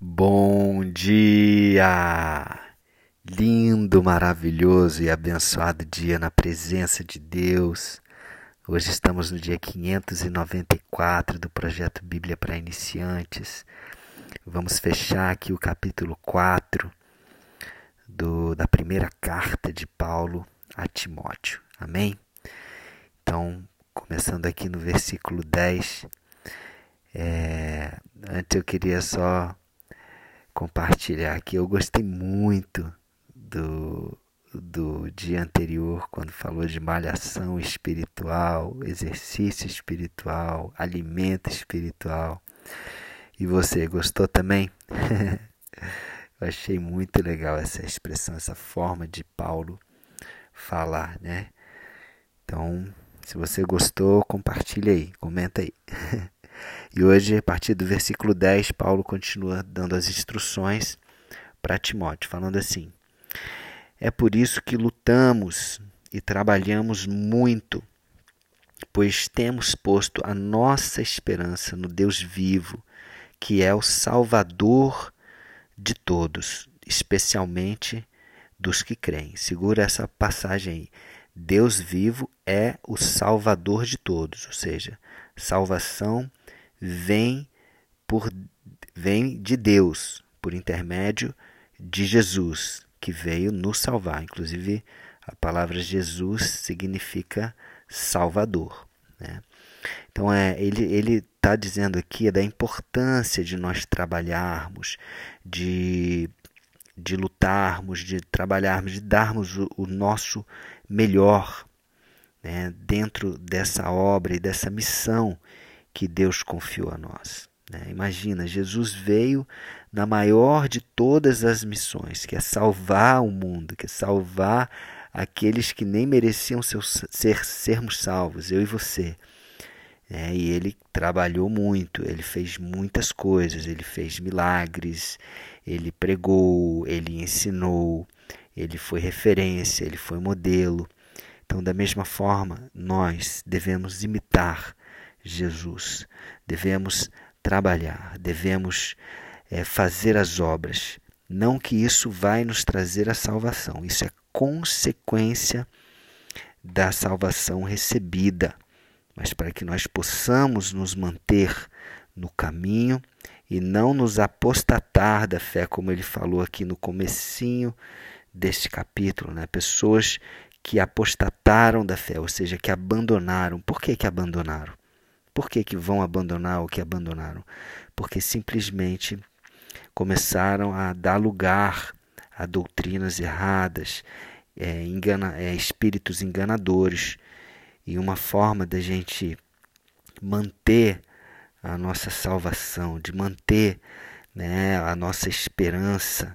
Bom dia! Lindo, maravilhoso e abençoado dia na presença de Deus. Hoje estamos no dia 594 do projeto Bíblia para Iniciantes. Vamos fechar aqui o capítulo 4 do, da primeira carta de Paulo a Timóteo. Amém? Então, começando aqui no versículo 10. É, antes eu queria só compartilhar aqui. Eu gostei muito do, do dia anterior, quando falou de malhação espiritual, exercício espiritual, alimento espiritual. E você gostou também? Eu achei muito legal essa expressão, essa forma de Paulo falar, né? Então, se você gostou, compartilha aí, comenta aí. E hoje, a partir do versículo 10, Paulo continua dando as instruções para Timóteo, falando assim: É por isso que lutamos e trabalhamos muito, pois temos posto a nossa esperança no Deus vivo, que é o Salvador de todos, especialmente dos que creem. Segura essa passagem aí. Deus vivo é o Salvador de todos, ou seja, salvação vem por vem de Deus por intermédio de Jesus que veio nos salvar. Inclusive a palavra Jesus significa Salvador. Né? Então é ele está dizendo aqui da importância de nós trabalharmos, de de lutarmos, de trabalharmos, de darmos o, o nosso melhor né, dentro dessa obra e dessa missão que Deus confiou a nós. Né? Imagina, Jesus veio na maior de todas as missões, que é salvar o mundo, que é salvar aqueles que nem mereciam ser, ser sermos salvos, eu e você. É, e ele trabalhou muito, ele fez muitas coisas, ele fez milagres, ele pregou, ele ensinou, ele foi referência, ele foi modelo. Então, da mesma forma, nós devemos imitar Jesus. Devemos trabalhar, devemos é, fazer as obras. Não que isso vai nos trazer a salvação, isso é consequência da salvação recebida, mas para que nós possamos nos manter no caminho e não nos apostatar da fé, como ele falou aqui no comecinho deste capítulo, né? Pessoas que apostataram da fé, ou seja, que abandonaram. Por que que abandonaram? Por que, que vão abandonar o que abandonaram? Porque simplesmente começaram a dar lugar a doutrinas erradas, é, engana, é, espíritos enganadores. E uma forma da gente manter a nossa salvação, de manter né, a nossa esperança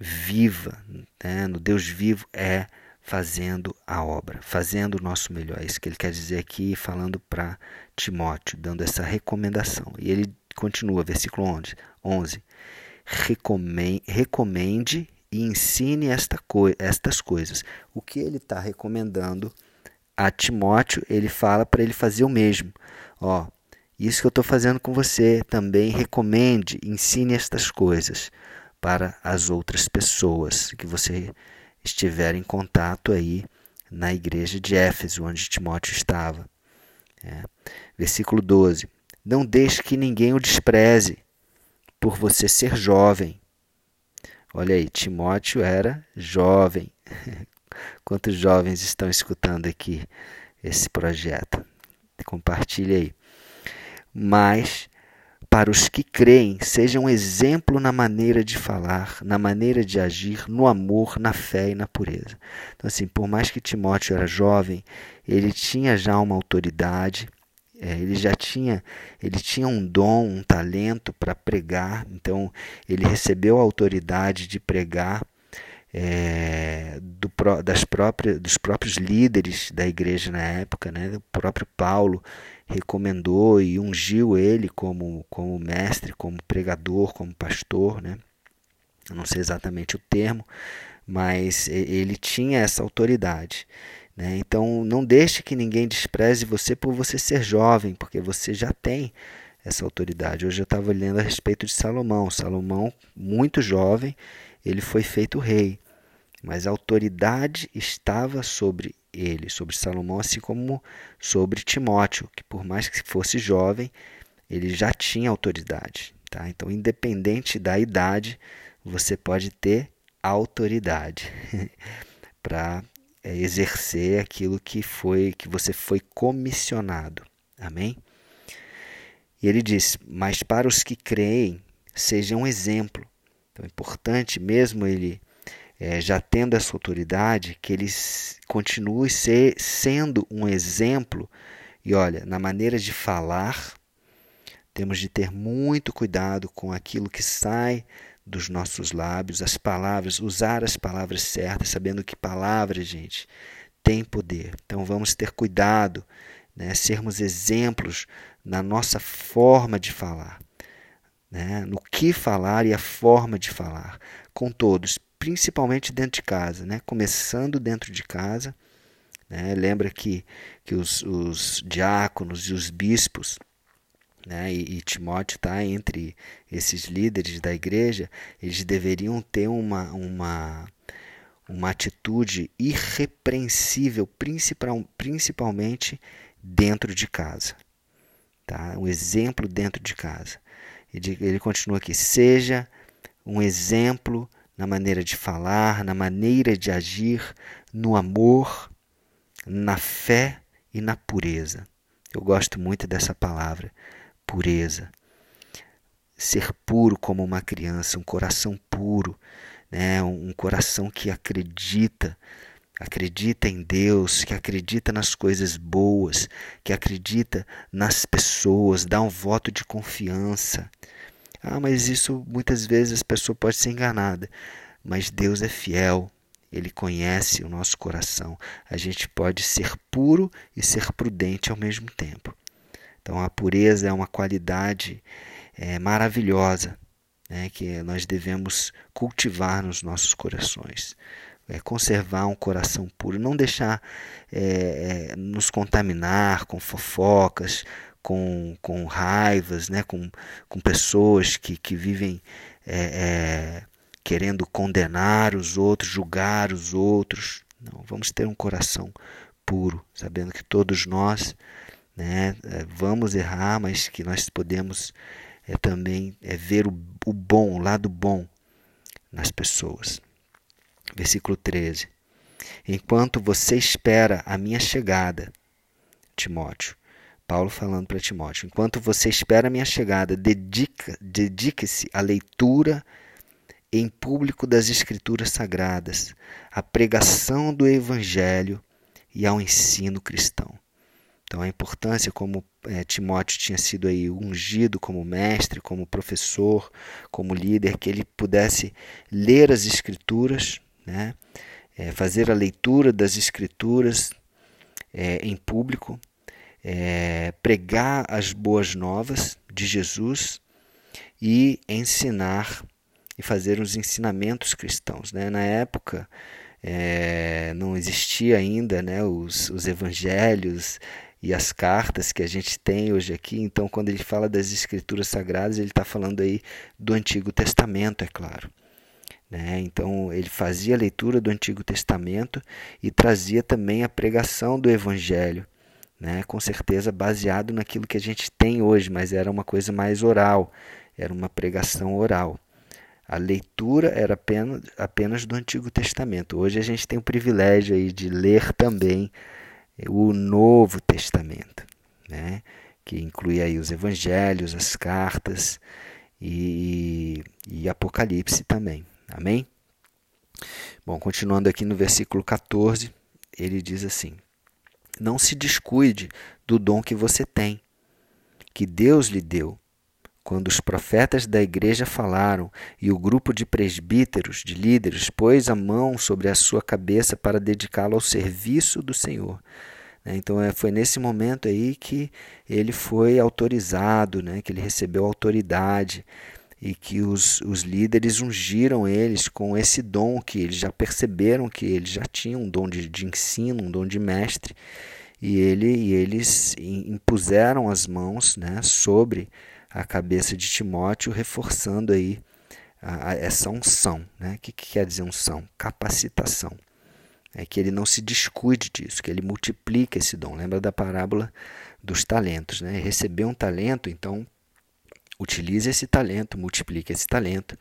viva né, no Deus vivo é fazendo a obra, fazendo o nosso melhor. É isso que ele quer dizer aqui, falando para Timóteo, dando essa recomendação. E ele continua, versículo 11: 11 recomende, recomende e ensine esta co estas coisas. O que ele está recomendando a Timóteo, ele fala para ele fazer o mesmo. Ó, isso que eu estou fazendo com você, também recomende, ensine estas coisas para as outras pessoas que você estiver em contato aí na igreja de Éfeso, onde Timóteo estava. É. Versículo 12: Não deixe que ninguém o despreze por você ser jovem. Olha aí, Timóteo era jovem. Quantos jovens estão escutando aqui esse projeto? Compartilhe aí. Mas para os que creem, seja um exemplo na maneira de falar, na maneira de agir, no amor, na fé e na pureza. Então, assim, por mais que Timóteo era jovem, ele tinha já uma autoridade, é, ele já tinha, ele tinha um dom, um talento para pregar, então ele recebeu a autoridade de pregar é, do, das próprias, dos próprios líderes da igreja na época, né? o próprio Paulo recomendou e ungiu ele como, como mestre, como pregador, como pastor, né? Eu não sei exatamente o termo, mas ele tinha essa autoridade. Né? Então, não deixe que ninguém despreze você por você ser jovem, porque você já tem essa autoridade. Hoje eu estava lendo a respeito de Salomão. Salomão, muito jovem, ele foi feito rei, mas a autoridade estava sobre ele, sobre Salomão, assim como sobre Timóteo, que por mais que fosse jovem, ele já tinha autoridade. Tá? Então, independente da idade, você pode ter autoridade para é, exercer aquilo que foi que você foi comissionado. Amém? E ele diz: Mas para os que creem, seja um exemplo. Então é importante, mesmo ele é, já tendo essa autoridade, que ele continue ser, sendo um exemplo. E olha, na maneira de falar, temos de ter muito cuidado com aquilo que sai dos nossos lábios, as palavras, usar as palavras certas, sabendo que palavras, gente, tem poder. Então vamos ter cuidado, né, sermos exemplos na nossa forma de falar, né, no que falar e a forma de falar, com todos, principalmente dentro de casa, né, começando dentro de casa. Né, lembra que, que os, os diáconos e os bispos né, e, e Timóteo está entre esses líderes da igreja, eles deveriam ter uma, uma, uma atitude irrepreensível, principal, principalmente dentro de casa. Tá? Um exemplo dentro de casa. Ele, ele continua aqui: seja um exemplo na maneira de falar, na maneira de agir, no amor, na fé e na pureza. Eu gosto muito dessa palavra pureza. Ser puro como uma criança, um coração puro, né? um coração que acredita, acredita em Deus, que acredita nas coisas boas, que acredita nas pessoas, dá um voto de confiança. Ah, mas isso muitas vezes a pessoa pode ser enganada. Mas Deus é fiel, Ele conhece o nosso coração. A gente pode ser puro e ser prudente ao mesmo tempo. Então a pureza é uma qualidade é, maravilhosa né, que nós devemos cultivar nos nossos corações. É, conservar um coração puro, não deixar é, é, nos contaminar com fofocas, com, com raivas, né, com, com pessoas que, que vivem é, é, querendo condenar os outros, julgar os outros. Não, vamos ter um coração puro, sabendo que todos nós né? É, vamos errar, mas que nós podemos é, também é, ver o, o bom, o lado bom nas pessoas. Versículo 13. Enquanto você espera a minha chegada, Timóteo, Paulo falando para Timóteo, enquanto você espera a minha chegada, dedica, dedique-se à leitura em público das Escrituras Sagradas, à pregação do Evangelho e ao ensino cristão. Então a importância como é, Timóteo tinha sido aí ungido como mestre, como professor, como líder, que ele pudesse ler as escrituras, né? É, fazer a leitura das escrituras é, em público, é, pregar as boas novas de Jesus e ensinar e fazer os ensinamentos cristãos. Né? Na época é, não existia ainda né, os, os evangelhos e as cartas que a gente tem hoje aqui. Então, quando ele fala das Escrituras Sagradas, ele está falando aí do Antigo Testamento, é claro. Né? Então, ele fazia a leitura do Antigo Testamento e trazia também a pregação do Evangelho. Né? Com certeza baseado naquilo que a gente tem hoje, mas era uma coisa mais oral, era uma pregação oral. A leitura era apenas, apenas do Antigo Testamento. Hoje a gente tem o privilégio aí de ler também o Novo Testamento, né? que inclui aí os evangelhos, as cartas e, e Apocalipse também. Amém? Bom, continuando aqui no versículo 14, ele diz assim: Não se descuide do dom que você tem, que Deus lhe deu. Quando os profetas da igreja falaram e o grupo de presbíteros, de líderes, pôs a mão sobre a sua cabeça para dedicá-lo ao serviço do Senhor. Né? Então é, foi nesse momento aí que ele foi autorizado, né? que ele recebeu autoridade e que os, os líderes ungiram eles com esse dom que eles já perceberam que eles já tinham um dom de, de ensino, um dom de mestre, e, ele, e eles impuseram as mãos né, sobre a cabeça de Timóteo, reforçando aí a, a, essa unção. Né? O que, que quer dizer unção? Capacitação. É que ele não se descuide disso, que ele multiplique esse dom. Lembra da parábola dos talentos. Né? Recebeu um talento, então utilize esse talento, multiplique esse talento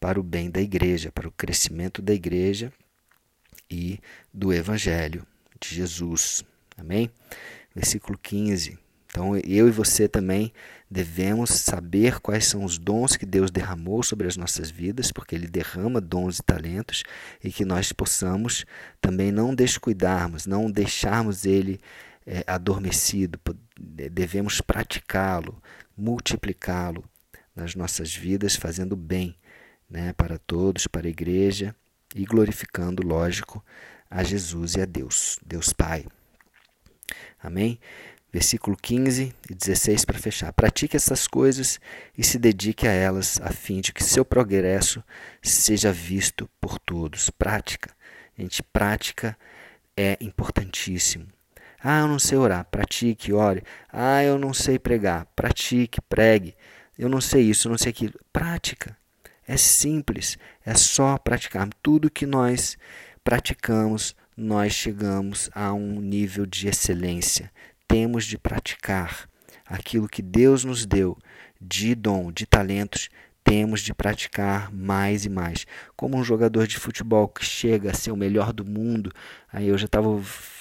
para o bem da igreja, para o crescimento da igreja e do evangelho de Jesus. Amém? Versículo 15. Então, eu e você também devemos saber quais são os dons que Deus derramou sobre as nossas vidas, porque Ele derrama dons e talentos, e que nós possamos também não descuidarmos, não deixarmos Ele é, adormecido, devemos praticá-lo, multiplicá-lo nas nossas vidas, fazendo bem né, para todos, para a igreja e glorificando, lógico, a Jesus e a Deus, Deus Pai. Amém? Versículo 15 e 16 para fechar. Pratique essas coisas e se dedique a elas, a fim de que seu progresso seja visto por todos. Prática. Gente, prática é importantíssimo. Ah, eu não sei orar. Pratique, ore. Ah, eu não sei pregar. Pratique, pregue. Eu não sei isso, eu não sei aquilo. Prática. É simples. É só praticar. Tudo que nós praticamos, nós chegamos a um nível de excelência temos de praticar aquilo que Deus nos deu de dom, de talentos, temos de praticar mais e mais. Como um jogador de futebol que chega a ser o melhor do mundo, aí eu já estava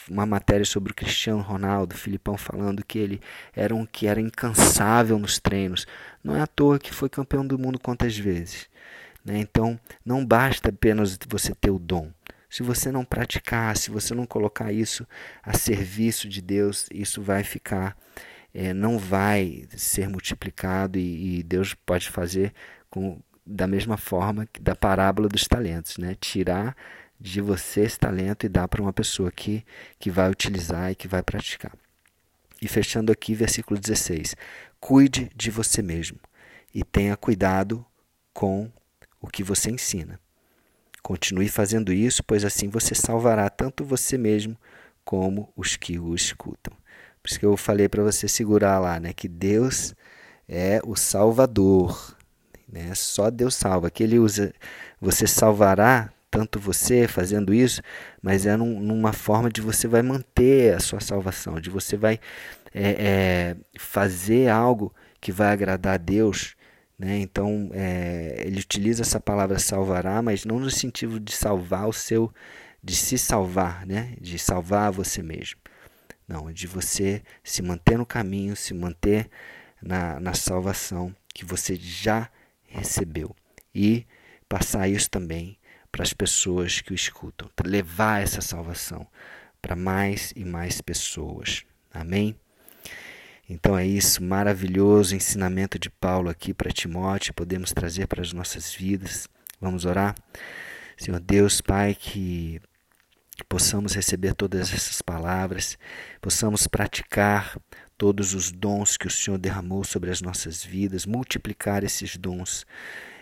uma matéria sobre o Cristiano Ronaldo, Filipão falando que ele era um que era incansável nos treinos. Não é à toa que foi campeão do mundo quantas vezes. Né? Então, não basta apenas você ter o dom se você não praticar, se você não colocar isso a serviço de Deus, isso vai ficar, é, não vai ser multiplicado e, e, Deus pode fazer com, da mesma forma da parábola dos talentos, né? Tirar de você esse talento e dar para uma pessoa que, que vai utilizar e que vai praticar. E fechando aqui, versículo 16: Cuide de você mesmo e tenha cuidado com o que você ensina. Continue fazendo isso, pois assim você salvará tanto você mesmo como os que o escutam. Por isso que eu falei para você segurar lá, né, que Deus é o Salvador, né? Só Deus salva. Que Ele usa, você salvará tanto você fazendo isso, mas é num, numa forma de você vai manter a sua salvação, de você vai é, é, fazer algo que vai agradar a Deus né? Então, é, ele utiliza essa palavra salvará, mas não no sentido de salvar o seu, de se salvar, né? de salvar você mesmo. Não, de você se manter no caminho, se manter na, na salvação que você já recebeu. E passar isso também para as pessoas que o escutam. Levar essa salvação para mais e mais pessoas. Amém? Então é isso, maravilhoso ensinamento de Paulo aqui para Timóteo, podemos trazer para as nossas vidas. Vamos orar? Senhor Deus, Pai, que possamos receber todas essas palavras, possamos praticar todos os dons que o Senhor derramou sobre as nossas vidas, multiplicar esses dons,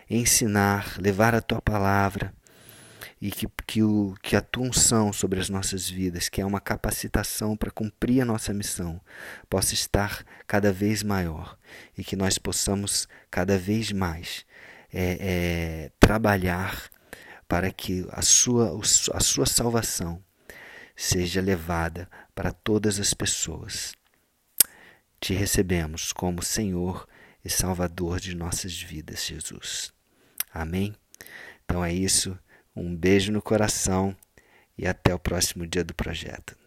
ensinar, levar a tua palavra e que, que, o, que a tua unção sobre as nossas vidas, que é uma capacitação para cumprir a nossa missão, possa estar cada vez maior e que nós possamos cada vez mais é, é, trabalhar para que a sua, a sua salvação seja levada para todas as pessoas. Te recebemos como Senhor e Salvador de nossas vidas, Jesus. Amém? Então é isso. Um beijo no coração e até o próximo dia do projeto.